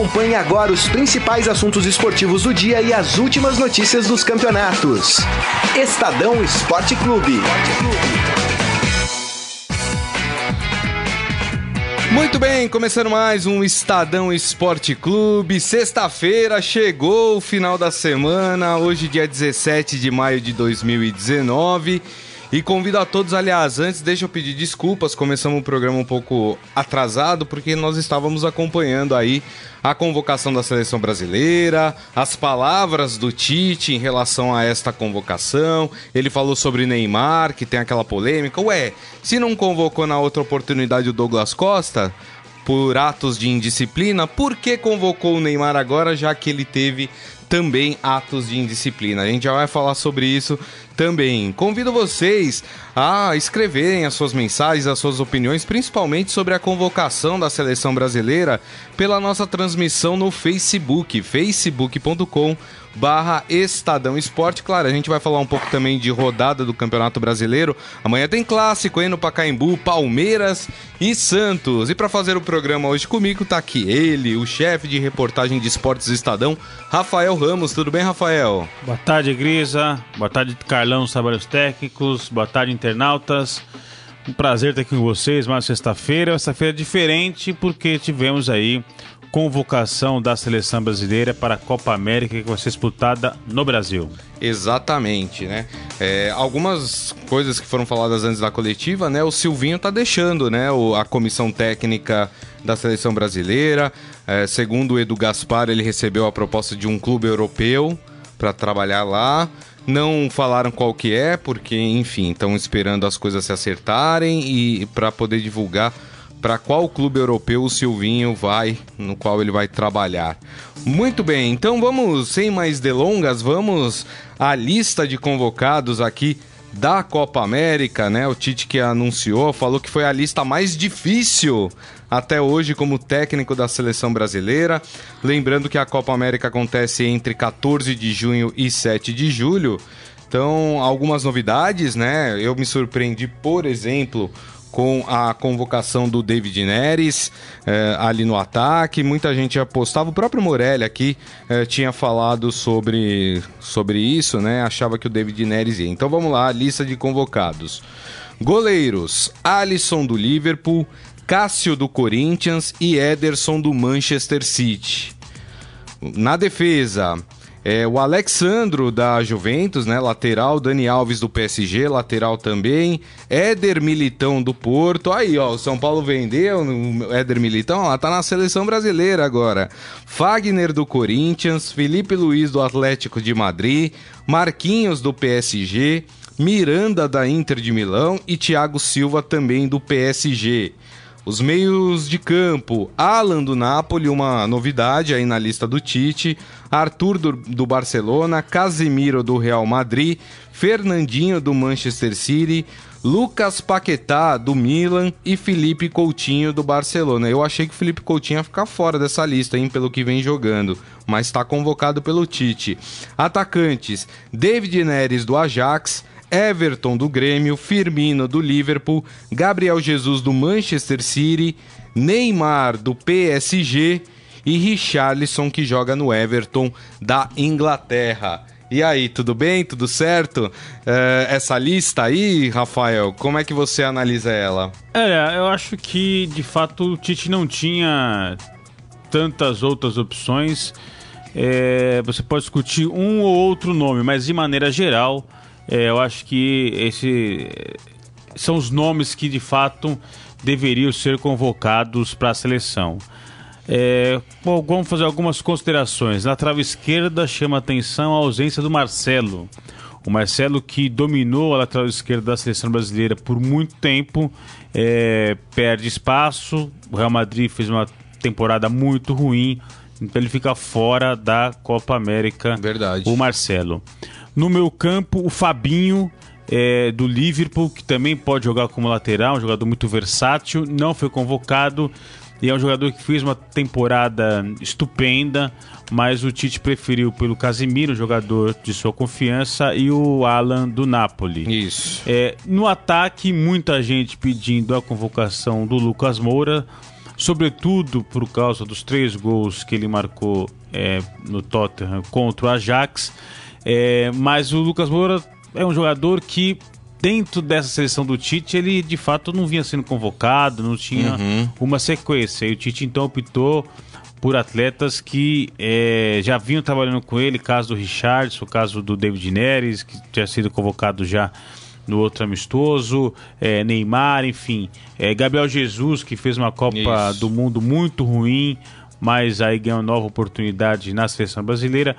Acompanhe agora os principais assuntos esportivos do dia e as últimas notícias dos campeonatos. Estadão Esporte Clube. Muito bem, começando mais um Estadão Esporte Clube. Sexta-feira chegou o final da semana, hoje, dia 17 de maio de 2019. E convido a todos, aliás, antes deixa eu pedir desculpas, começamos o programa um pouco atrasado, porque nós estávamos acompanhando aí a convocação da seleção brasileira, as palavras do Tite em relação a esta convocação. Ele falou sobre Neymar, que tem aquela polêmica. Ué, se não convocou na outra oportunidade o Douglas Costa, por atos de indisciplina, por que convocou o Neymar agora, já que ele teve também atos de indisciplina. A gente já vai falar sobre isso também. Convido vocês a escreverem as suas mensagens, as suas opiniões, principalmente sobre a convocação da seleção brasileira pela nossa transmissão no Facebook, facebook.com barra Estadão Esporte. Claro, a gente vai falar um pouco também de rodada do Campeonato Brasileiro. Amanhã tem clássico aí no Pacaembu, Palmeiras e Santos. E para fazer o programa hoje comigo tá aqui ele, o chefe de reportagem de esportes do Estadão, Rafael Ramos. Tudo bem, Rafael? Boa tarde, Grisa. Boa tarde, Carlão, os trabalhos técnicos. Boa tarde, internautas. Um prazer estar aqui com vocês mais sexta-feira. Sexta-feira diferente porque tivemos aí convocação da seleção brasileira para a Copa América que vai ser disputada no Brasil. Exatamente, né? É, algumas coisas que foram faladas antes da coletiva, né? O Silvinho tá deixando, né? O, a comissão técnica da seleção brasileira. É, segundo o Edu Gaspar, ele recebeu a proposta de um clube europeu para trabalhar lá. Não falaram qual que é, porque, enfim, estão esperando as coisas se acertarem e para poder divulgar para qual clube europeu o Silvinho vai, no qual ele vai trabalhar. Muito bem, então vamos, sem mais delongas, vamos à lista de convocados aqui da Copa América, né? O Tite que anunciou, falou que foi a lista mais difícil até hoje como técnico da seleção brasileira. Lembrando que a Copa América acontece entre 14 de junho e 7 de julho. Então, algumas novidades, né? Eu me surpreendi, por exemplo, com a convocação do David Neres eh, ali no ataque. Muita gente apostava, o próprio Morelli aqui eh, tinha falado sobre, sobre isso, né? Achava que o David Neres ia. Então vamos lá, lista de convocados. Goleiros: Alisson do Liverpool, Cássio do Corinthians e Ederson do Manchester City. Na defesa, é, o Alexandro da Juventus, né? Lateral, Dani Alves do PSG, lateral também. Éder Militão do Porto. Aí, ó, o São Paulo vendeu o Éder Militão, lá tá na seleção brasileira agora. Fagner do Corinthians, Felipe Luiz do Atlético de Madrid, Marquinhos do PSG, Miranda da Inter de Milão e Thiago Silva também do PSG. Os meios de campo, Alan do Napoli, uma novidade aí na lista do Tite, Arthur do, do, Barcelona, Casemiro do Real Madrid, Fernandinho do Manchester City, Lucas Paquetá do Milan e Felipe Coutinho do Barcelona. Eu achei que o Felipe Coutinho ia ficar fora dessa lista, hein, pelo que vem jogando, mas está convocado pelo Tite. Atacantes: David Neres do Ajax, Everton do Grêmio, Firmino do Liverpool, Gabriel Jesus do Manchester City, Neymar do PSG e Richarlison que joga no Everton da Inglaterra. E aí, tudo bem? Tudo certo? Uh, essa lista aí, Rafael, como é que você analisa ela? É, eu acho que de fato o Tite não tinha tantas outras opções. É, você pode discutir um ou outro nome, mas de maneira geral, é, eu acho que esse são os nomes que de fato deveriam ser convocados para a seleção. É, bom, vamos fazer algumas considerações. Na trave esquerda chama atenção a ausência do Marcelo. O Marcelo que dominou a lateral esquerda da seleção brasileira por muito tempo, é, perde espaço. O Real Madrid fez uma temporada muito ruim, então ele fica fora da Copa América. Verdade. O Marcelo. No meu campo, o Fabinho é, do Liverpool, que também pode jogar como lateral, um jogador muito versátil, não foi convocado. E é um jogador que fez uma temporada estupenda, mas o Tite preferiu pelo Casemiro, jogador de sua confiança, e o Alan do Napoli. Isso. É, no ataque, muita gente pedindo a convocação do Lucas Moura. sobretudo por causa dos três gols que ele marcou é, no Tottenham contra o Ajax. É, mas o Lucas Moura é um jogador que dentro dessa seleção do Tite, ele de fato não vinha sendo convocado, não tinha uhum. uma sequência. E o Tite então optou por atletas que é, já vinham trabalhando com ele, caso do Richardson, caso do David Neres, que tinha sido convocado já no outro amistoso, é, Neymar, enfim, é, Gabriel Jesus, que fez uma Copa Isso. do Mundo muito ruim, mas aí ganhou nova oportunidade na seleção brasileira.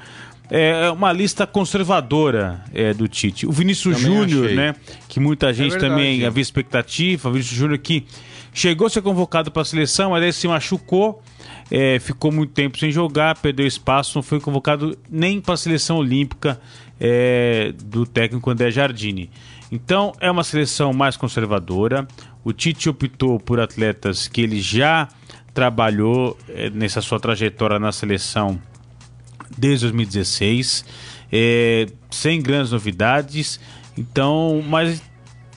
É, é uma lista conservadora é, do Tite. O Vinícius Júnior, né? Que muita é gente é também havia expectativa. O Vinícius Júnior que chegou a ser convocado para a seleção, mas aí se machucou. É, ficou muito tempo sem jogar, perdeu espaço, não foi convocado nem para a seleção olímpica é, do técnico André Jardini. Então é uma seleção mais conservadora. O Tite optou por atletas que ele já trabalhou é, nessa sua trajetória na seleção desde 2016, é, sem grandes novidades. Então, mas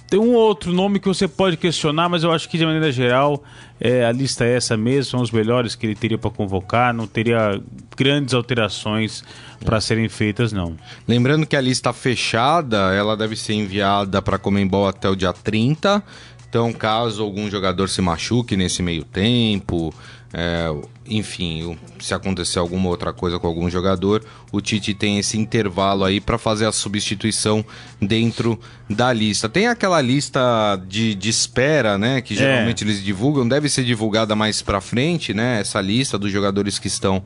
tem um outro nome que você pode questionar, mas eu acho que de maneira geral é, a lista é essa mesmo, são os melhores que ele teria para convocar, não teria grandes alterações para serem feitas, não. Lembrando que a lista fechada, ela deve ser enviada para Comembol até o dia 30. Então, caso algum jogador se machuque nesse meio tempo, é, enfim, se acontecer alguma outra coisa com algum jogador, o Tite tem esse intervalo aí para fazer a substituição dentro da lista. Tem aquela lista de, de espera, né, que é. geralmente é. eles divulgam, deve ser divulgada mais para frente, né, essa lista dos jogadores que estão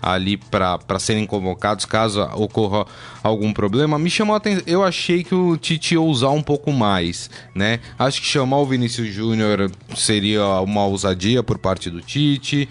ali para serem convocados caso ocorra algum problema. Me chamou a atenção, eu achei que o Tite ia usar um pouco mais, né? Acho que chamar o Vinícius Júnior seria uma ousadia por parte do Tite.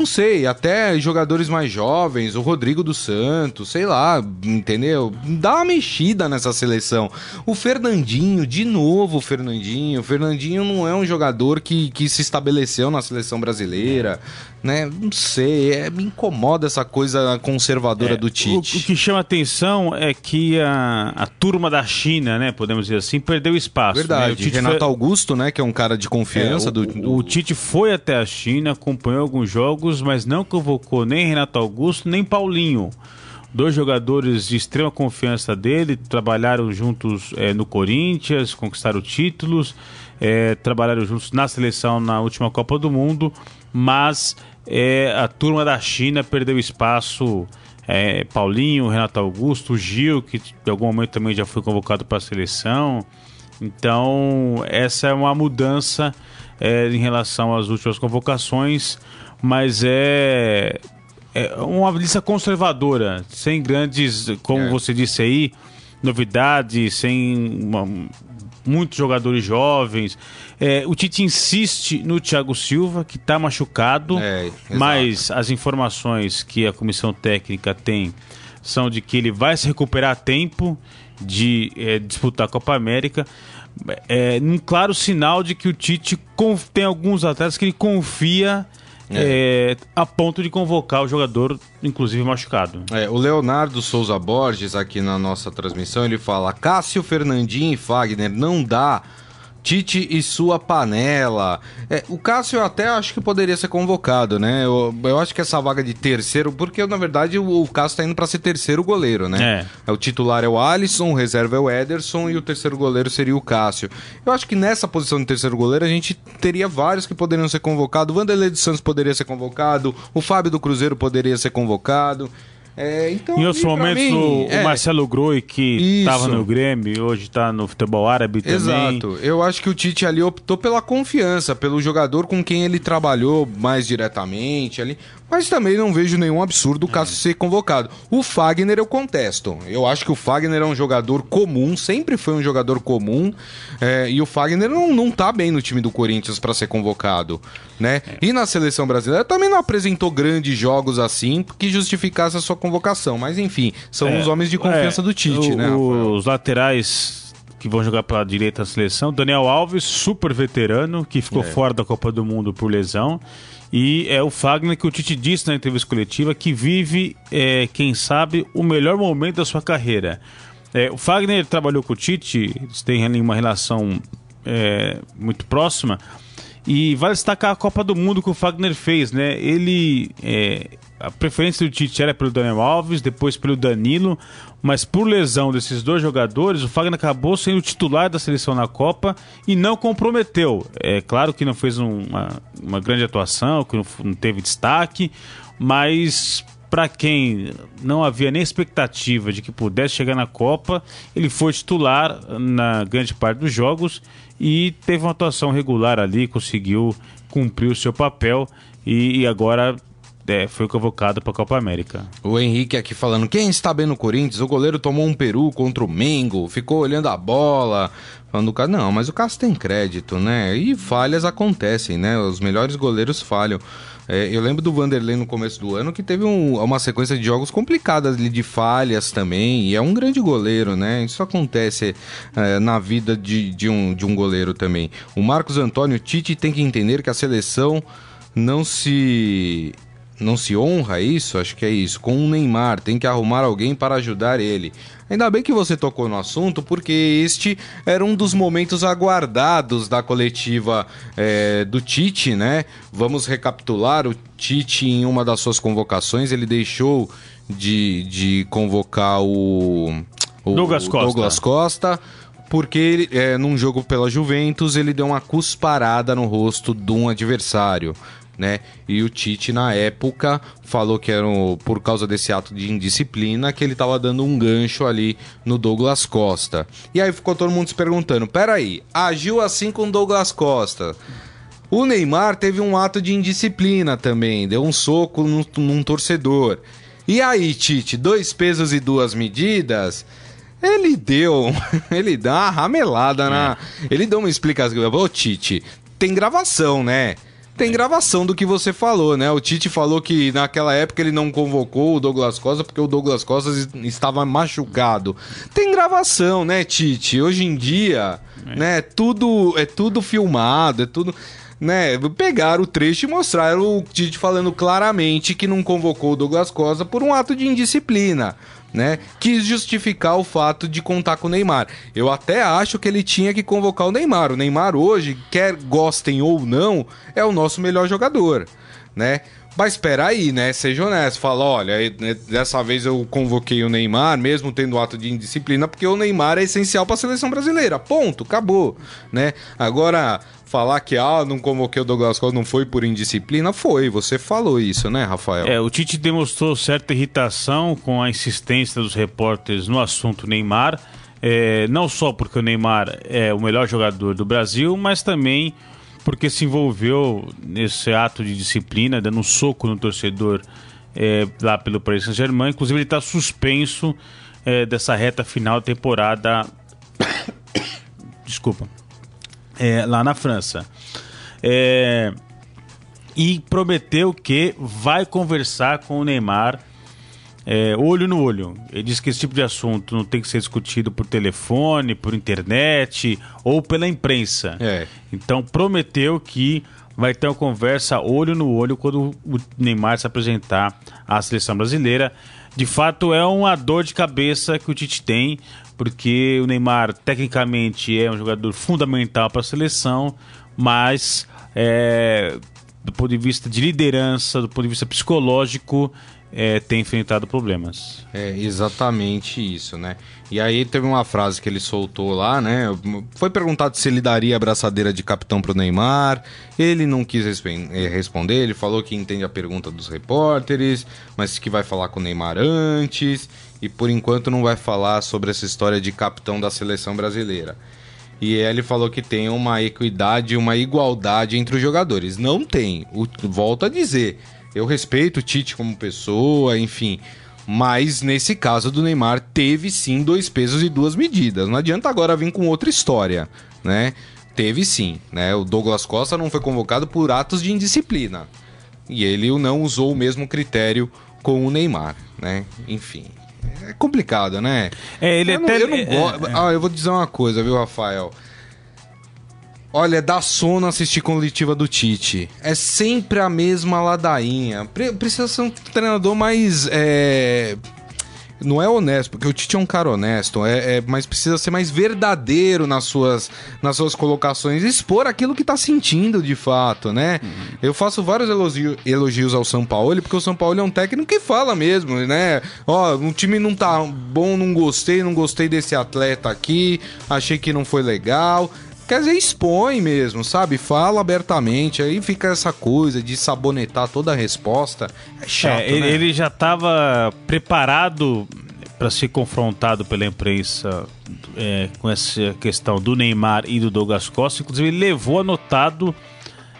Não sei, até jogadores mais jovens, o Rodrigo dos Santos, sei lá, entendeu? Dá uma mexida nessa seleção. O Fernandinho, de novo o Fernandinho. O Fernandinho não é um jogador que, que se estabeleceu na seleção brasileira né? Não sei, é, me incomoda essa coisa conservadora é, do Tite. O, o, que chama atenção é que a, a turma da China, né, podemos dizer assim, perdeu espaço. Né? Verdade. Né? Renato foi... Augusto, né, que é um cara de confiança é, do, do, O Tite foi até a China, acompanhou alguns jogos, mas não convocou nem Renato Augusto nem Paulinho. Dois jogadores de extrema confiança dele, trabalharam juntos é, no Corinthians, conquistaram títulos, é, trabalharam juntos na seleção na última Copa do Mundo, mas é, a turma da China perdeu espaço. É, Paulinho, Renato Augusto, Gil, que de algum momento também já foi convocado para a seleção. Então, essa é uma mudança é, em relação às últimas convocações, mas é, é uma lista conservadora, sem grandes, como é. você disse aí, novidades, sem uma, muitos jogadores jovens. É, o Tite insiste no Thiago Silva, que está machucado, é, mas as informações que a comissão técnica tem são de que ele vai se recuperar a tempo de é, disputar a Copa América. É um claro sinal de que o Tite tem alguns atletas que ele confia é. É, a ponto de convocar o jogador, inclusive machucado. É, o Leonardo Souza Borges, aqui na nossa transmissão, ele fala: Cássio, Fernandinho e Fagner não dá Tite e sua panela. É, o Cássio eu até acho que poderia ser convocado, né? Eu, eu acho que essa vaga de terceiro, porque na verdade o, o Cássio tá indo para ser terceiro goleiro, né? É. é. O titular é o Alisson, o reserva é o Ederson e o terceiro goleiro seria o Cássio. Eu acho que nessa posição de terceiro goleiro a gente teria vários que poderiam ser convocados. O Vanderlei dos Santos poderia ser convocado, o Fábio do Cruzeiro poderia ser convocado. É, então, em outros momentos, mim, o, é, Marcelo Groi, que estava no Grêmio, hoje está no futebol árabe também. Exato. Eu acho que o Tite ali optou pela confiança, pelo jogador com quem ele trabalhou mais diretamente ali. Mas também não vejo nenhum absurdo o Cássio ser convocado. O Fagner eu contesto. Eu acho que o Fagner é um jogador comum, sempre foi um jogador comum. É, e o Fagner não, não tá bem no time do Corinthians para ser convocado. né? É. E na seleção brasileira também não apresentou grandes jogos assim que justificasse a sua convocação. Mas enfim, são é, os homens de confiança é, do Tite, o, né? Rafael? Os laterais que vão jogar para a direita da seleção. Daniel Alves, super veterano, que ficou é. fora da Copa do Mundo por lesão. E é o Fagner que o Tite disse na entrevista coletiva que vive, é, quem sabe, o melhor momento da sua carreira. É, o Fagner trabalhou com o Tite, eles têm uma relação é, muito próxima. E vale destacar a Copa do Mundo que o Fagner fez, né? Ele. É, a preferência do Tite era pelo Daniel Alves, depois pelo Danilo, mas por lesão desses dois jogadores, o Fagner acabou sendo titular da seleção na Copa e não comprometeu. É claro que não fez uma, uma grande atuação, que não, não teve destaque, mas para quem não havia nem expectativa de que pudesse chegar na Copa, ele foi titular na grande parte dos jogos e teve uma atuação regular ali, conseguiu cumprir o seu papel e, e agora é, foi convocado para a Copa América. O Henrique aqui falando: quem está bem no Corinthians? O goleiro tomou um peru contra o Mengo, ficou olhando a bola. Falando, não, mas o Cássio tem crédito, né? E falhas acontecem, né? Os melhores goleiros falham. É, eu lembro do Vanderlei no começo do ano que teve um, uma sequência de jogos complicadas de falhas também. E é um grande goleiro, né? Isso acontece é, na vida de, de, um, de um goleiro também. O Marcos Antônio Tite tem que entender que a seleção não se não se honra isso, acho que é isso, com o Neymar, tem que arrumar alguém para ajudar ele. Ainda bem que você tocou no assunto, porque este era um dos momentos aguardados da coletiva é, do Tite, né? Vamos recapitular: o Tite, em uma das suas convocações, ele deixou de, de convocar o, o Douglas Costa. Douglas Costa porque ele, é, num jogo pela Juventus ele deu uma cusparada no rosto de um adversário né? E o Tite, na época, falou que era por causa desse ato de indisciplina que ele estava dando um gancho ali no Douglas Costa. E aí ficou todo mundo se perguntando: peraí, agiu assim com o Douglas Costa? O Neymar teve um ato de indisciplina também, deu um soco num, num torcedor. E aí, Tite, dois pesos e duas medidas? Ele deu, ele dá uma ramelada é. na. Ele deu uma explicação. Ô, Tite, tem gravação, né? Tem gravação do que você falou, né? O Tite falou que naquela época ele não convocou o Douglas Costa porque o Douglas Costa estava machucado. Tem gravação, né, Tite? Hoje em dia, é. né, tudo é tudo filmado, é tudo né, pegaram o trecho e mostraram o Tite falando claramente que não convocou o Douglas Costa por um ato de indisciplina né? Quis justificar o fato de contar com o Neymar. Eu até acho que ele tinha que convocar o Neymar. O Neymar hoje, quer gostem ou não, é o nosso melhor jogador, né? Mas espera aí, né? Seja honesto. Fala, olha, né, dessa vez eu convoquei o Neymar, mesmo tendo ato de indisciplina, porque o Neymar é essencial para a seleção brasileira. Ponto, acabou, né? Agora, falar que ah, não convoquei o Douglas Costa não foi por indisciplina, foi. Você falou isso, né, Rafael? É, o Tite demonstrou certa irritação com a insistência dos repórteres no assunto Neymar. É, não só porque o Neymar é o melhor jogador do Brasil, mas também porque se envolveu nesse ato de disciplina, dando um soco no torcedor é, lá pelo Paris Saint-Germain. Inclusive, ele está suspenso é, dessa reta final da temporada. Desculpa é, lá na França. É, e prometeu que vai conversar com o Neymar é, olho no olho. Ele disse que esse tipo de assunto não tem que ser discutido por telefone, por internet ou pela imprensa. É. Então prometeu que vai ter uma conversa olho no olho quando o Neymar se apresentar à seleção brasileira. De fato, é uma dor de cabeça que o Tite tem, porque o Neymar tecnicamente é um jogador fundamental para a seleção, mas é, do ponto de vista de liderança, do ponto de vista psicológico, é, tem enfrentado problemas. É exatamente isso, né? E aí teve uma frase que ele soltou lá, né? Foi perguntado se ele daria a abraçadeira de capitão pro Neymar. Ele não quis eh, responder, ele falou que entende a pergunta dos repórteres, mas que vai falar com o Neymar antes e por enquanto não vai falar sobre essa história de capitão da seleção brasileira. E ele falou que tem uma equidade, uma igualdade entre os jogadores. Não tem. O, volto a dizer, eu respeito o Tite como pessoa, enfim. Mas nesse caso do Neymar, teve sim dois pesos e duas medidas. Não adianta agora vir com outra história, né? Teve sim, né? O Douglas Costa não foi convocado por atos de indisciplina. E ele não usou o mesmo critério com o Neymar, né? Enfim, é complicado, né? É, ele eu até. Não, eu não é, gosto. É, Ah, eu vou dizer uma coisa, viu, Rafael? Olha, dá sono assistir coletiva do Tite. É sempre a mesma ladainha. Precisa ser um treinador mais. É... não é honesto, porque o Tite é um cara honesto, é, é, mas precisa ser mais verdadeiro nas suas, nas suas colocações, expor aquilo que tá sentindo de fato, né? Uhum. Eu faço vários elogio, elogios ao São Paulo, porque o São Paulo é um técnico que fala mesmo, né? Ó, o time não tá bom, não gostei, não gostei desse atleta aqui, achei que não foi legal. Quer dizer, expõe mesmo, sabe? Fala abertamente. Aí fica essa coisa de sabonetar toda a resposta. É chato, é, ele, né? ele já estava preparado para ser confrontado pela imprensa é, com essa questão do Neymar e do Douglas Costa. Inclusive, ele levou anotado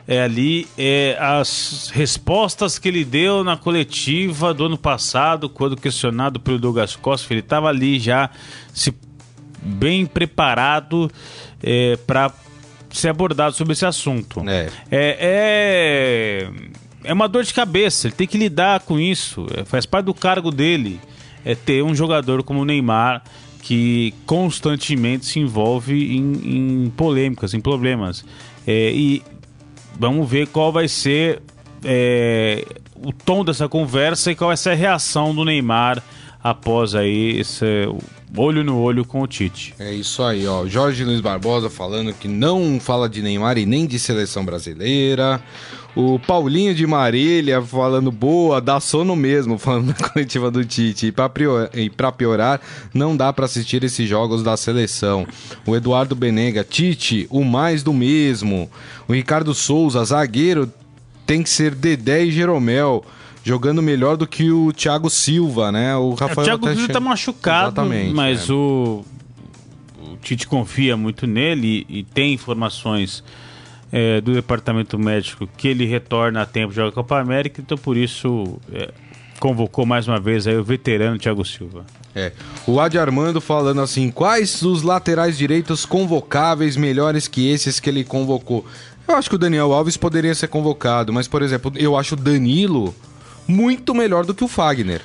é, ali é, as respostas que ele deu na coletiva do ano passado, quando questionado pelo Douglas Costa. Ele estava ali já se bem preparado é, para ser abordado sobre esse assunto. É. é. É, é, uma dor de cabeça, ele tem que lidar com isso, é, faz parte do cargo dele é ter um jogador como o Neymar que constantemente se envolve em, em polêmicas, em problemas. É, e vamos ver qual vai ser é, o tom dessa conversa e qual vai ser a reação do Neymar após aí esse olho no olho com o Tite. É isso aí, ó. Jorge Luiz Barbosa falando que não fala de Neymar e nem de seleção brasileira. O Paulinho de Marília falando boa, dá sono mesmo, falando na coletiva do Tite. E pra piorar não dá para assistir esses jogos da seleção. O Eduardo Benega, Tite, o mais do mesmo. O Ricardo Souza, zagueiro, tem que ser Dedé e Jeromel jogando melhor do que o Thiago Silva, né? O Rafael é, o Thiago Silva che... tá machucado, Exatamente, mas é. o... o Tite confia muito nele e, e tem informações é, do departamento médico que ele retorna a tempo de jogar a Copa América, então por isso é, convocou mais uma vez aí o veterano Thiago Silva. É. O Adi Armando falando assim: quais os laterais direitos convocáveis melhores que esses que ele convocou? Eu acho que o Daniel Alves poderia ser convocado, mas, por exemplo, eu acho o Danilo muito melhor do que o Fagner.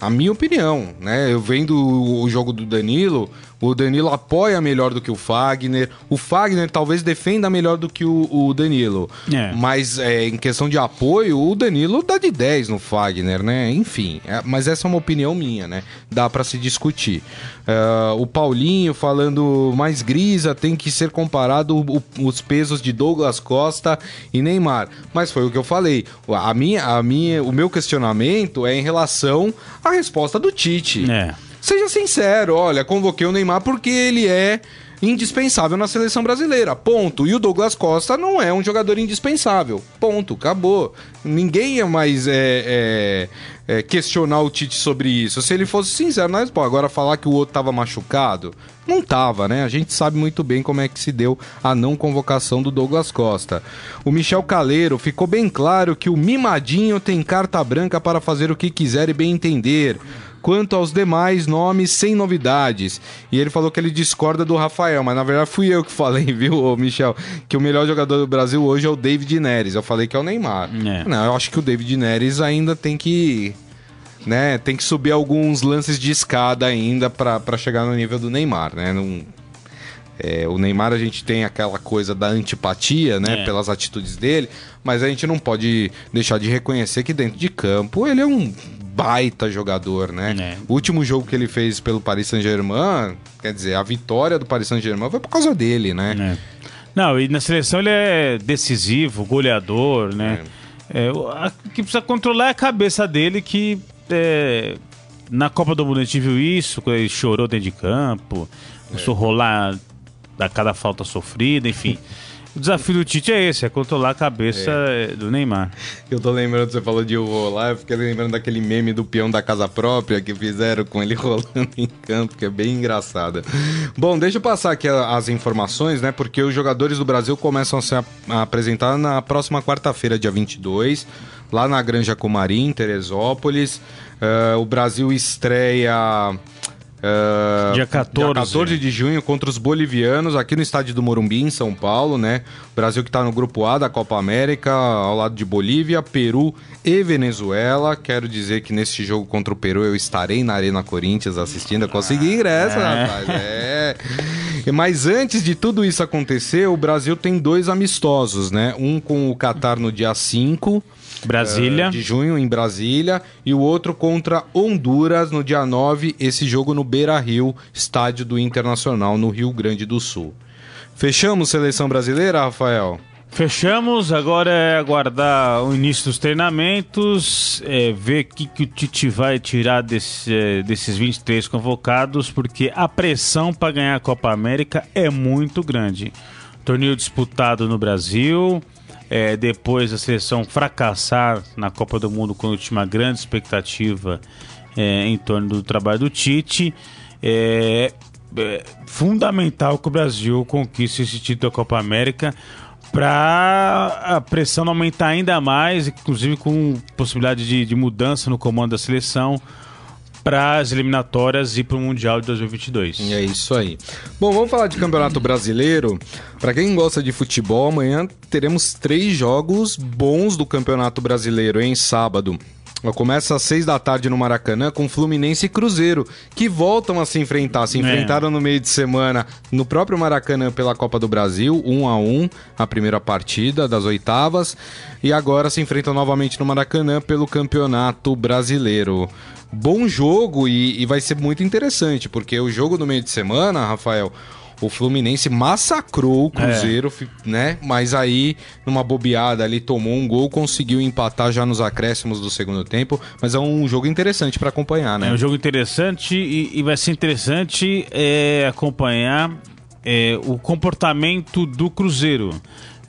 A minha opinião, né? Eu vendo o jogo do Danilo, o Danilo apoia melhor do que o Fagner. O Fagner talvez defenda melhor do que o, o Danilo. É. Mas é, em questão de apoio, o Danilo dá de 10 no Fagner, né? Enfim, é, mas essa é uma opinião minha, né? Dá para se discutir. Uh, o Paulinho falando mais grisa, tem que ser comparado o, os pesos de Douglas Costa e Neymar. Mas foi o que eu falei. A minha, a minha, o meu questionamento é em relação à resposta do Tite. É. Seja sincero, olha, convoquei o Neymar porque ele é indispensável na seleção brasileira. Ponto. E o Douglas Costa não é um jogador indispensável. Ponto. Acabou. Ninguém ia mais é, é, é, questionar o Tite sobre isso. Se ele fosse sincero, mas pô, agora falar que o outro tava machucado, não tava, né? A gente sabe muito bem como é que se deu a não convocação do Douglas Costa. O Michel Caleiro ficou bem claro que o mimadinho tem carta branca para fazer o que quiser e bem entender. Quanto aos demais nomes, sem novidades. E ele falou que ele discorda do Rafael, mas na verdade fui eu que falei, viu, Michel? Que o melhor jogador do Brasil hoje é o David Neres. Eu falei que é o Neymar. É. Não, eu acho que o David Neres ainda tem que. Né, tem que subir alguns lances de escada ainda para chegar no nível do Neymar, né? Não, é, o Neymar a gente tem aquela coisa da antipatia, né, é. pelas atitudes dele, mas a gente não pode deixar de reconhecer que dentro de campo ele é um baita jogador, né? É. O último jogo que ele fez pelo Paris Saint-Germain, quer dizer, a vitória do Paris Saint-Germain foi por causa dele, né? É. Não, e na seleção ele é decisivo, goleador, né? É. é o que precisa controlar é a cabeça dele, que é, na Copa do Mundo a gente viu isso, ele chorou dentro de campo, começou a rolar a cada falta sofrida, enfim. O desafio do Tite é esse, é controlar a cabeça é. do Neymar. Eu tô lembrando, você falou de rolar, eu fiquei lembrando daquele meme do peão da casa própria que fizeram com ele rolando em campo, que é bem engraçada. Bom, deixa eu passar aqui as informações, né? Porque os jogadores do Brasil começam a se apresentar na próxima quarta-feira, dia 22, lá na Granja Comarim, em Teresópolis. Uh, o Brasil estreia Uh, dia 14. Dia 14 de junho contra os bolivianos aqui no estádio do Morumbi, em São Paulo, né? O Brasil que está no grupo A da Copa América, ao lado de Bolívia, Peru e Venezuela. Quero dizer que nesse jogo contra o Peru eu estarei na Arena Corinthians assistindo. Eu consegui ingresso, é. rapaz. É. Mas antes de tudo isso acontecer, o Brasil tem dois amistosos, né? Um com o Catar no dia 5 Brasília. uh, de junho em Brasília e o outro contra Honduras no dia 9, esse jogo no Beira-Rio, estádio do Internacional no Rio Grande do Sul. Fechamos seleção brasileira, Rafael? Fechamos, agora é aguardar o início dos treinamentos, é, ver o que, que o Tite vai tirar desse, é, desses 23 convocados, porque a pressão para ganhar a Copa América é muito grande. Torneio disputado no Brasil, é, depois a seleção fracassar na Copa do Mundo quando tinha uma grande expectativa é, em torno do trabalho do Tite. É, é fundamental que o Brasil conquiste esse título da Copa América para a pressão aumentar ainda mais, inclusive com possibilidade de, de mudança no comando da seleção para as eliminatórias e para o Mundial de 2022. É isso aí. Bom, vamos falar de Campeonato Brasileiro. Para quem gosta de futebol, amanhã teremos três jogos bons do Campeonato Brasileiro em sábado. Começa às seis da tarde no Maracanã com Fluminense e Cruzeiro, que voltam a se enfrentar. Se enfrentaram é. no meio de semana no próprio Maracanã pela Copa do Brasil, um a um, a primeira partida das oitavas. E agora se enfrentam novamente no Maracanã pelo Campeonato Brasileiro. Bom jogo e, e vai ser muito interessante, porque o jogo no meio de semana, Rafael, o Fluminense massacrou o Cruzeiro, é. né? Mas aí, numa bobeada ali, tomou um gol, conseguiu empatar já nos acréscimos do segundo tempo. Mas é um jogo interessante para acompanhar, né? É um jogo interessante e, e vai ser interessante é, acompanhar é, o comportamento do Cruzeiro.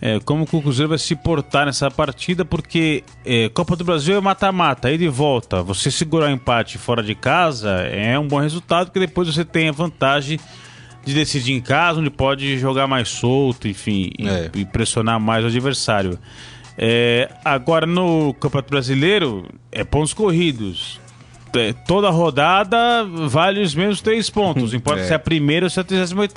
É, como o Cruzeiro vai se portar nessa partida, porque é, Copa do Brasil é mata-mata, aí de volta. Você segurar o empate fora de casa é um bom resultado, porque depois você tem a vantagem de decidir em casa, onde pode jogar mais solto, enfim, é. e, e, pressionar mais o adversário. É, agora no Campeonato Brasileiro é pontos corridos. É, toda rodada vale os mesmos três pontos. Importa é. se é a primeira ou se é a 38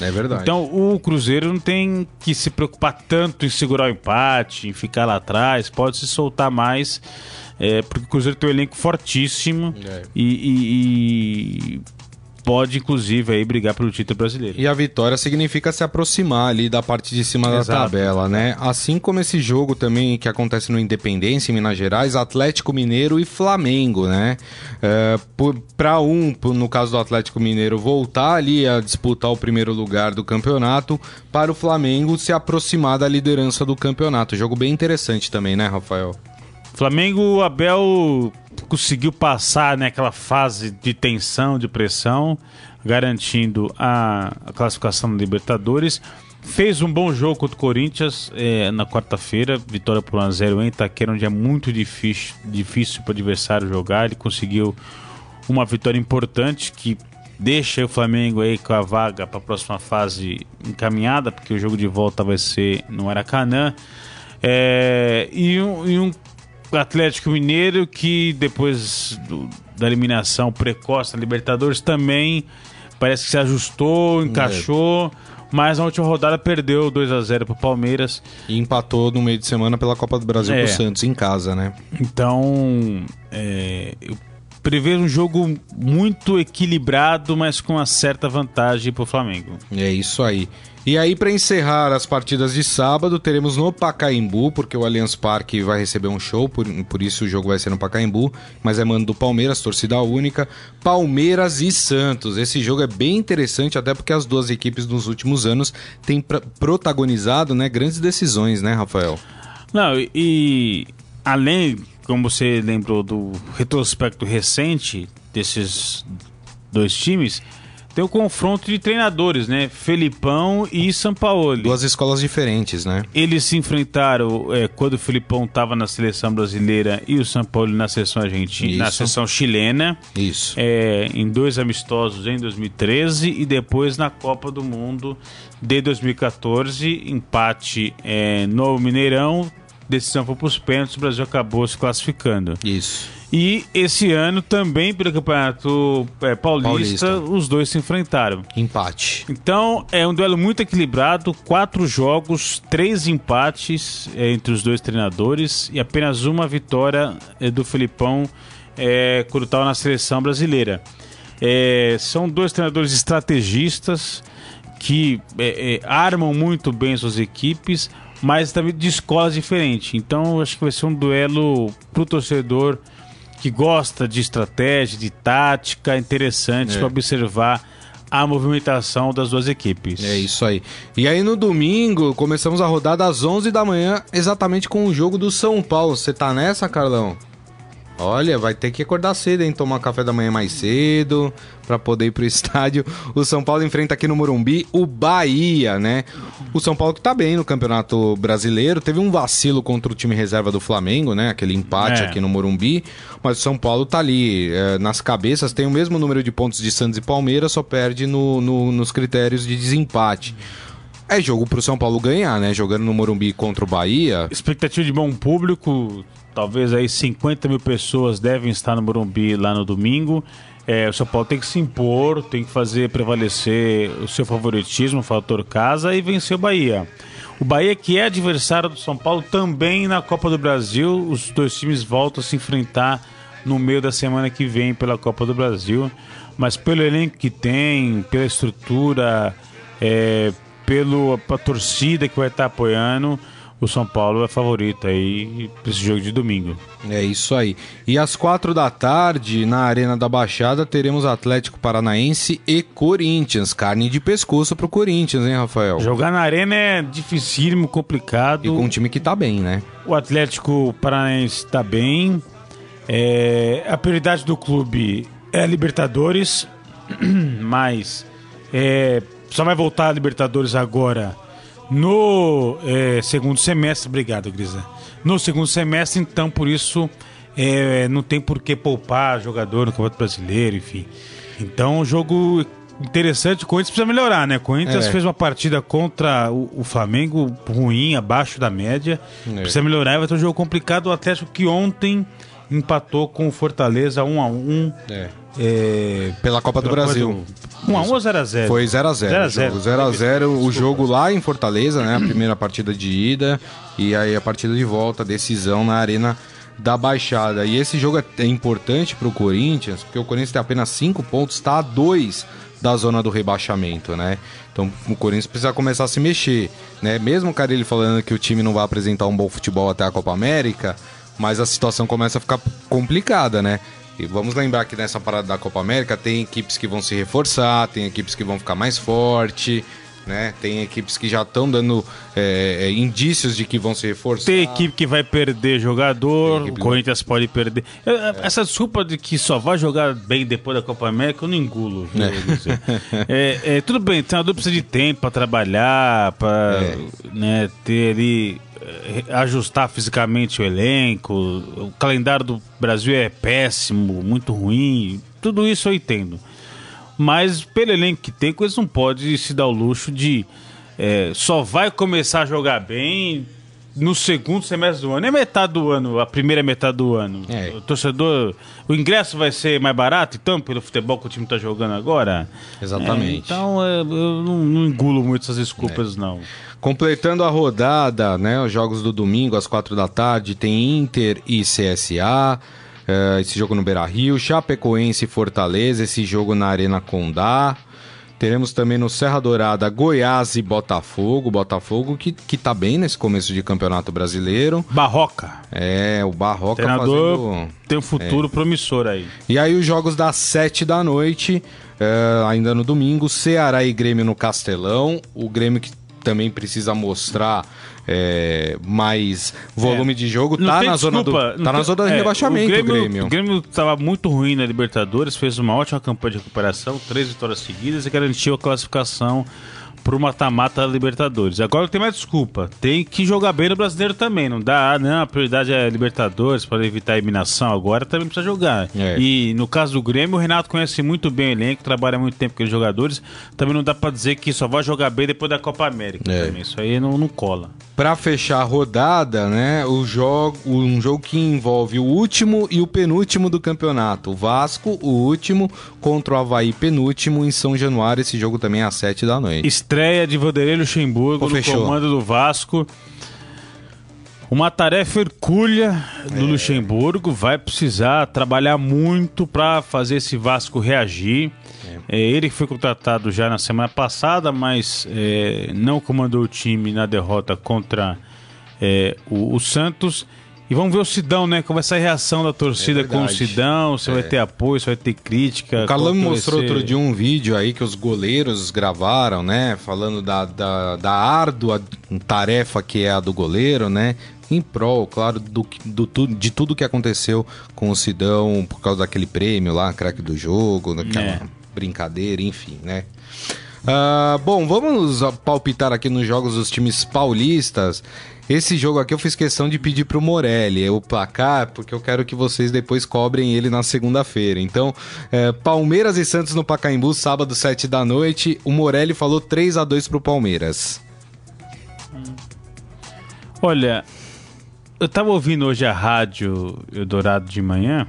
É verdade. Então o Cruzeiro não tem que se preocupar tanto em segurar o empate, em ficar lá atrás, pode se soltar mais. É, porque o Cruzeiro tem um elenco fortíssimo é. e, e, e pode, inclusive, aí brigar pelo título brasileiro. E a vitória significa se aproximar ali da parte de cima Exato. da tabela, né? Assim como esse jogo também que acontece no Independência, em Minas Gerais, Atlético Mineiro e Flamengo, né? É, Para um, no caso do Atlético Mineiro, voltar ali a disputar o primeiro lugar do campeonato, para o Flamengo se aproximar da liderança do campeonato. Jogo bem interessante também, né, Rafael? Flamengo, Abel conseguiu passar naquela né, fase de tensão, de pressão, garantindo a, a classificação da Libertadores. Fez um bom jogo contra o Corinthians é, na quarta-feira, vitória por 1x0 em Itaquera, onde é muito difícil, difícil para o adversário jogar. Ele conseguiu uma vitória importante que deixa o Flamengo aí com a vaga para a próxima fase encaminhada, porque o jogo de volta vai ser no Aracanã. É, e, um, e um Atlético Mineiro, que depois do, da eliminação precoce na Libertadores também parece que se ajustou, encaixou. É. Mas na última rodada perdeu 2 a 0 para o Palmeiras. E empatou no meio de semana pela Copa do Brasil é. o Santos em casa, né? Então, é, eu prevejo um jogo muito equilibrado, mas com uma certa vantagem para o Flamengo. É isso aí. E aí, para encerrar as partidas de sábado, teremos no Pacaembu, porque o Allianz Parque vai receber um show, por, por isso o jogo vai ser no Pacaembu, mas é mando do Palmeiras, torcida única. Palmeiras e Santos. Esse jogo é bem interessante, até porque as duas equipes nos últimos anos têm protagonizado né, grandes decisões, né, Rafael? Não, e além, como você lembrou do retrospecto recente desses dois times tem o confronto de treinadores, né? Felipão e São Paulo. Duas escolas diferentes, né? Eles se enfrentaram é, quando o Felipão estava na seleção brasileira e o São Paulo na seleção argentina, Isso. na seleção chilena. Isso. É, em dois amistosos em 2013 e depois na Copa do Mundo de 2014, empate é, no Mineirão, decisão foi para os pênaltis, o Brasil acabou se classificando. Isso. E esse ano também pelo Campeonato é, Paulista, Paulista, os dois se enfrentaram. Empate. Então é um duelo muito equilibrado, quatro jogos, três empates é, entre os dois treinadores e apenas uma vitória é, do Felipão é, quando estava na seleção brasileira. É, são dois treinadores estrategistas que é, é, armam muito bem suas equipes, mas também de escolas diferentes. Então acho que vai ser um duelo pro torcedor que gosta de estratégia, de tática, interessante É. para observar a movimentação das duas equipes. É isso aí. E aí no domingo, começamos a rodada às 11 da manhã, exatamente com o jogo do São Paulo. Você tá nessa, Carlão? Olha, vai ter que acordar cedo, hein? Tomar café da manhã mais cedo pra poder ir pro estádio. O São Paulo enfrenta aqui no Morumbi o Bahia, né? O São Paulo que tá bem no Campeonato Brasileiro. Teve um vacilo contra o time reserva do Flamengo, né? Aquele empate É. aqui no Morumbi. Mas o São Paulo tá ali é, nas cabeças, tem o mesmo número de pontos de Santos e Palmeiras, só perde no- no- nos critérios de desempate. É jogo pro São Paulo ganhar, né? Jogando no Morumbi contra o Bahia. Expectativa de bom público, talvez aí 50 mil pessoas devem estar no Morumbi lá no domingo. É, o São Paulo tem que se impor, tem que fazer prevalecer o seu favoritismo, o fator casa e vencer o Bahia. O Bahia, que é adversário do São Paulo, também na Copa do Brasil, os dois times voltam a se enfrentar no meio da semana que vem pela Copa do Brasil. Mas pelo elenco que tem, pela estrutura, é, pelo, a torcida que vai estar apoiando, o São Paulo é favorito aí para esse jogo de domingo. É isso aí. E às quatro da tarde, na Arena da Baixada, teremos Atlético Paranaense e Corinthians. Carne de pescoço pro Corinthians, hein, Rafael? Jogar na arena é dificílimo, complicado. E com um time que tá bem, né? O Atlético Paranaense está bem. É, a prioridade do clube é a Libertadores, mas é, só vai voltar a Libertadores agora no é, segundo semestre. Obrigado, Grisa. No segundo semestre, então por isso é, não tem por que poupar jogador no Campeonato Brasileiro, enfim. Então, jogo interessante. O Corinthians precisa melhorar, né? O Corinthians É. fez uma partida contra o, o Flamengo ruim, abaixo da média. É. Precisa melhorar, vai ter um jogo complicado. O Atlético que ontem empatou com o Fortaleza 1 a 1 É. é, Pela Copa do pela Brasil. do- 1 a 1 ou 0 a 0 Foi 0x0. 0x0. 0x0 o jogo lá em Fortaleza, né? A primeira partida de ida. E aí a partida de volta, decisão na Arena da Baixada. E esse jogo é é importante pro Corinthians, porque o Corinthians tem apenas 5 pontos, tá a 2 da zona do rebaixamento, né? Então o Corinthians precisa começar a se mexer, né? Mesmo o cara ele falando que o time não vai apresentar um bom futebol até a Copa América, mas a situação começa a ficar complicada, né? E vamos lembrar que nessa parada da Copa América tem equipes que vão se reforçar, tem equipes que vão ficar mais forte, né? Tem equipes que já estão dando é, é, indícios de que vão se reforçar. Tem equipe que vai perder jogador, o Corinthians pode perder. Eu- eu- Essa desculpa de que só vai jogar bem depois da Copa América, eu não engulo. É, é, tudo bem, o treinador precisa de tempo para trabalhar, para É. né, ter ali, ajustar fisicamente o elenco. O calendário do Brasil é péssimo, muito ruim. Tudo isso eu entendo. Mas pelo elenco que tem, eles não pode se dar o luxo de é, só vai começar a jogar bem no segundo semestre do ano. É metade do ano, a primeira metade do ano. É. O torcedor. O ingresso vai ser mais barato, então, pelo futebol que o time está jogando agora? Exatamente. É, então é, eu não, não engulo muito essas desculpas, não. Completando a rodada, né? Os jogos do domingo às quatro da tarde tem Inter e CSA. eh, esse jogo no Beira Rio, Chapecoense e Fortaleza, esse jogo na Arena Condá. Teremos também no Serra Dourada Goiás e Botafogo. Botafogo que, que tá bem nesse começo de campeonato brasileiro. Barroca. É, o Barroca Treinador fazendo. tem um futuro promissor aí. E aí os jogos das 7 da noite, eh, ainda no domingo, Ceará e Grêmio no Castelão. O Grêmio que também precisa mostrar eh, mais volume É. de jogo. Não Tá tem na, zona do, desculpa, tá não na tem- zona do é, rebaixamento, o Grêmio. o Grêmio. O Grêmio estava muito ruim na Libertadores, fez uma ótima campanha de recuperação, três vitórias seguidas e garantiu a classificação para o mata-mata Libertadores. Agora tem mais desculpa, tem que jogar bem no brasileiro também. Não dá, não, a prioridade é Libertadores para evitar a eliminação. Agora também precisa jogar. É. E no caso do Grêmio, o Renato conhece muito bem o elenco, trabalha muito tempo com os jogadores. Também não dá para dizer que só vai jogar bem depois da Copa América. É. Também. Isso aí não, não cola. Pra fechar a rodada, né, o jogo, um jogo que envolve o último e o penúltimo do campeonato. O Vasco, o último, contra o Havaí, penúltimo, em São Januário. Esse jogo também é às 7 da noite. Estreia de Vanderlei Luxemburgo Pô, no fechou. comando do Vasco. Uma tarefa hercúlea do É. Luxemburgo. Vai precisar trabalhar muito para fazer esse Vasco reagir. É, ele foi contratado já na semana passada, mas é, não comandou o time na derrota contra é, o, o Santos. E vamos ver o Sidão, né? Como vai ser a reação da torcida É com o. Sidão, se vai ter apoio, se vai ter crítica. O vai mostrou ser- outro dia um vídeo aí que os goleiros gravaram, né? Falando da, da, da árdua tarefa que é a do goleiro, né? Em prol, claro, do, do, de tudo que aconteceu com o Sidão por causa daquele prêmio lá, craque do jogo, daquela É. brincadeira, enfim, né? Ah, bom, vamos palpitar aqui nos jogos dos times paulistas. Esse jogo aqui eu fiz questão de pedir pro Morelli o placar, porque eu quero que vocês depois cobrem ele na segunda-feira. Então, é, Palmeiras e Santos no Pacaembu, sábado, 7 da noite. O Morelli falou 3 a 2 pro Palmeiras. Olha, eu tava ouvindo hoje a rádio Eldorado de manhã.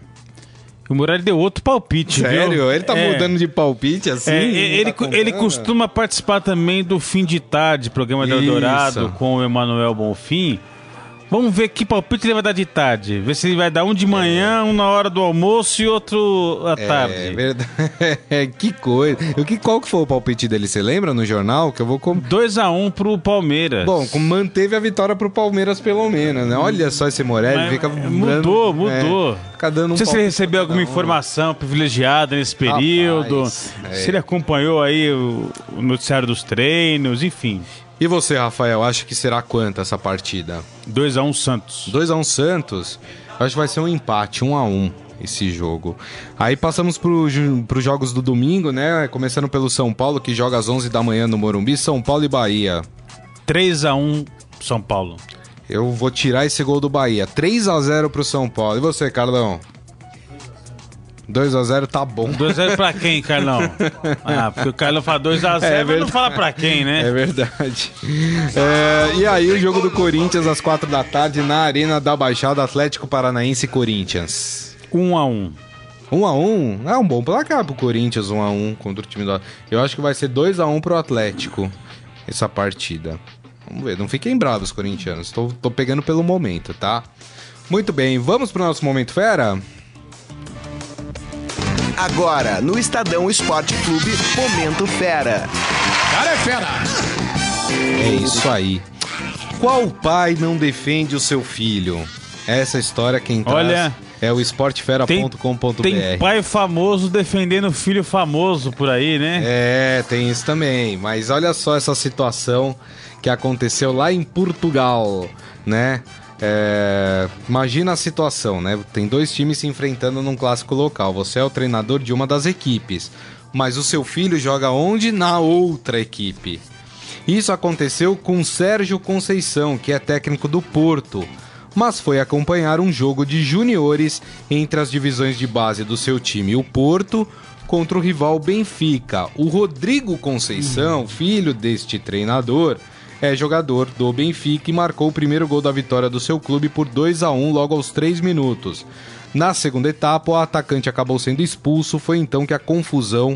O Morelli deu outro palpite, viu? Sério? Ele tá É. mudando de palpite assim? É, ele, tá ele costuma participar também do Fim de Tarde, programa do. Eldorado, com o Emanuel Bonfim. Vamos ver que palpite ele vai dar de tarde. Ver se ele vai dar um de manhã, um na hora do almoço e outro à É tarde. verdade. que coisa. O que, qual que foi o palpite dele? Você lembra no jornal? Que eu vou com... 2x1 pro Palmeiras. Bom, manteve a vitória pro Palmeiras pelo menos, né? Olha só esse Morelli, Mas, fica... é, dando- mudou, mudou. é, fica dando um Não sei se ele palpite recebeu alguma um. informação privilegiada nesse período. Rapaz, é. Se ele acompanhou aí o, o noticiário dos treinos, enfim. E você, Rafael, acha que será quanto essa partida? 2x1 Santos. 2x1 Santos? Acho que vai ser um empate, 1x1 esse jogo. Aí passamos para os jogos do domingo, né? Começando pelo São Paulo, que joga às 11 da manhã no Morumbi, São Paulo e Bahia. 3x1 São Paulo. Eu vou tirar esse gol do Bahia. 3 a 0 pro São Paulo. E você, Carlão? 2 a 0 tá bom. 2x0 pra quem, Carlão? Ah, porque o Carlão fala 2x0, É mas não fala pra quem, né? É verdade. É, e aí, o jogo do Corinthians às 4 da tarde na Arena da Baixada Atlético Paranaense Corinthians. 1x1. 1 a 1 É um bom placar pro Corinthians, 1 a 1 contra o time do Eu acho que vai ser 2 a 1 pro Atlético essa partida. Vamos ver, não fiquem bravos, corintianos. Tô, tô pegando pelo momento, tá? Muito bem, vamos pro nosso momento fera? Agora, no Estadão Esporte Clube, Momento Fera. Cara é fera! É isso aí. Qual pai não defende o seu filho? Essa história quem traz Olha, é o Tem, esportefera.com.br. tem pai famoso defendendo filho famoso por aí, né? É, tem isso também. Mas olha só essa situação que aconteceu lá em Portugal, né? É, imagina a situação, né? Tem dois times se enfrentando num clássico local. Você é o treinador de uma das equipes, mas o seu filho joga onde? Na outra equipe. Isso aconteceu com Sérgio Conceição, que é técnico do Porto, mas foi acompanhar um jogo de juniores entre as divisões de base do seu time, o Porto, contra o rival Benfica. O Rodrigo Conceição, filho deste treinador, é jogador do Benfica e marcou o primeiro gol da vitória do seu clube por 2 a 1 logo aos 3 minutos. Na segunda etapa, o atacante acabou sendo expulso, foi então que a confusão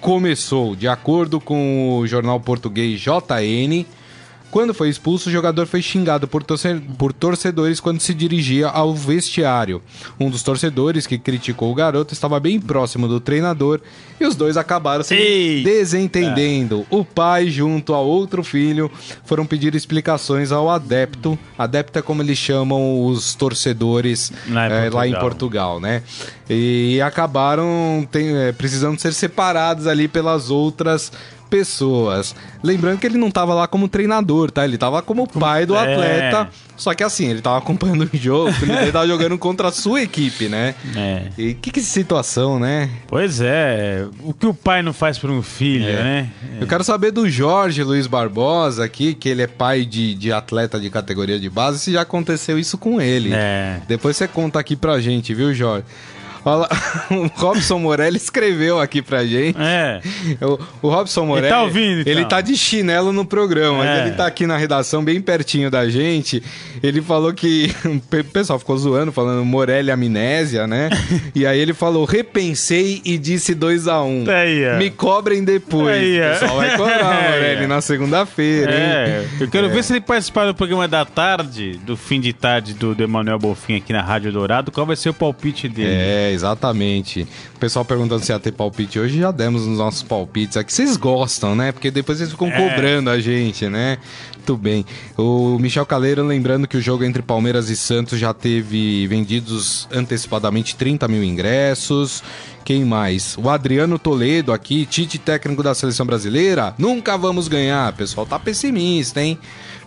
começou. De acordo com o jornal português JN, quando foi expulso, o jogador foi xingado por, torce- por torcedores quando se dirigia ao vestiário. Um dos torcedores que criticou o garoto estava bem próximo do treinador e os dois acabaram se desentendendo. O pai, junto ao outro filho, foram pedir explicações ao adepto. Adepto é como eles chamam os torcedores Lá em eh, lá em Portugal. Portugal, né? E acabaram tem- eh, precisando ser separados ali pelas outras pessoas. Lembrando que ele não tava lá como treinador, tá? Ele tava como pai do É. atleta. Só que assim, ele tava acompanhando o jogo, dele tava jogando contra a sua equipe, né? É. E que que situação, né? Pois é, o que o pai não faz por um filho, É. né? Eu quero saber do Jorge Luiz Barbosa aqui, que ele é pai de, de atleta de categoria de base, se já aconteceu isso com ele. É. Depois você conta aqui pra gente, viu, Jorge? Olha o Robson Morelli escreveu aqui pra gente. É. O, o Robson Morelli. tá ouvindo, então? Ele tá de chinelo no programa, É. ele tá aqui na redação, bem pertinho da gente. Ele falou que. O pessoal ficou zoando, falando Morelli amnésia, né? e aí ele falou: repensei e disse 2x1. Aí, ó. Me cobrem depois. Aí, ó. o pessoal vai cobrar, Aí, Morelli, na segunda-feira, hein? É, eu quero ver se ele participar do programa da tarde, do fim de tarde do do Emanuel Bolfin aqui na Rádio Dourado, qual vai ser o palpite dele. É, exatamente. O pessoal perguntando se ia ter palpite hoje, já demos os nossos palpites aqui. Vocês gostam, né? Porque depois eles ficam é. cobrando a gente, né? Muito bem. O Michel Caleiro lembrando que o jogo entre Palmeiras e Santos já teve vendidos antecipadamente 30 mil ingressos. Quem mais? O Adriano Toledo aqui, Tite técnico da seleção brasileira. Nunca vamos ganhar. O pessoal tá pessimista, hein?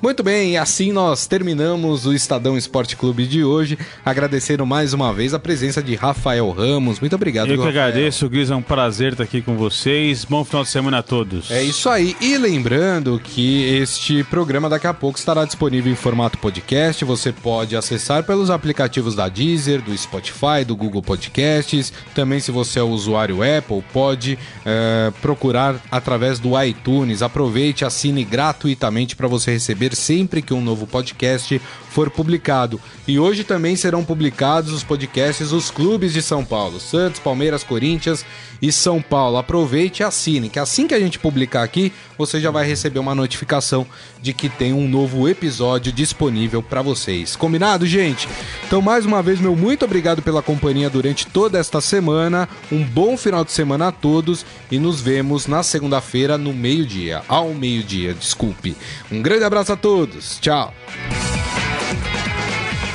Muito bem, e assim nós terminamos o Estadão Esporte Clube de hoje, agradecendo mais uma vez a presença de Rafael Ramos. Muito obrigado, Eu que Rafael. agradeço, Guiz, é um prazer estar aqui com vocês. Bom final de semana a todos. É isso aí. E lembrando que este programa daqui a pouco estará disponível em formato podcast. Você pode acessar pelos aplicativos da Deezer, do Spotify, do Google Podcasts. Também, se você é usuário Apple, pode é, procurar através do iTunes. Aproveite, assine gratuitamente para você receber sempre que um novo podcast for publicado. E hoje também serão publicados os podcasts dos clubes de São Paulo: Santos, Palmeiras, Corinthians e São Paulo. Aproveite e assine, que assim que a gente publicar aqui, você já vai receber uma notificação de que tem um novo episódio disponível para vocês. Combinado, gente? Então, mais uma vez, meu muito obrigado pela companhia durante toda esta semana. Um bom final de semana a todos e nos vemos na segunda-feira no meio-dia. Ao meio-dia, desculpe. Um grande abraço a todos. Tchau.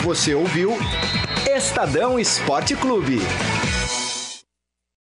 Você ouviu Estadão Esporte Clube.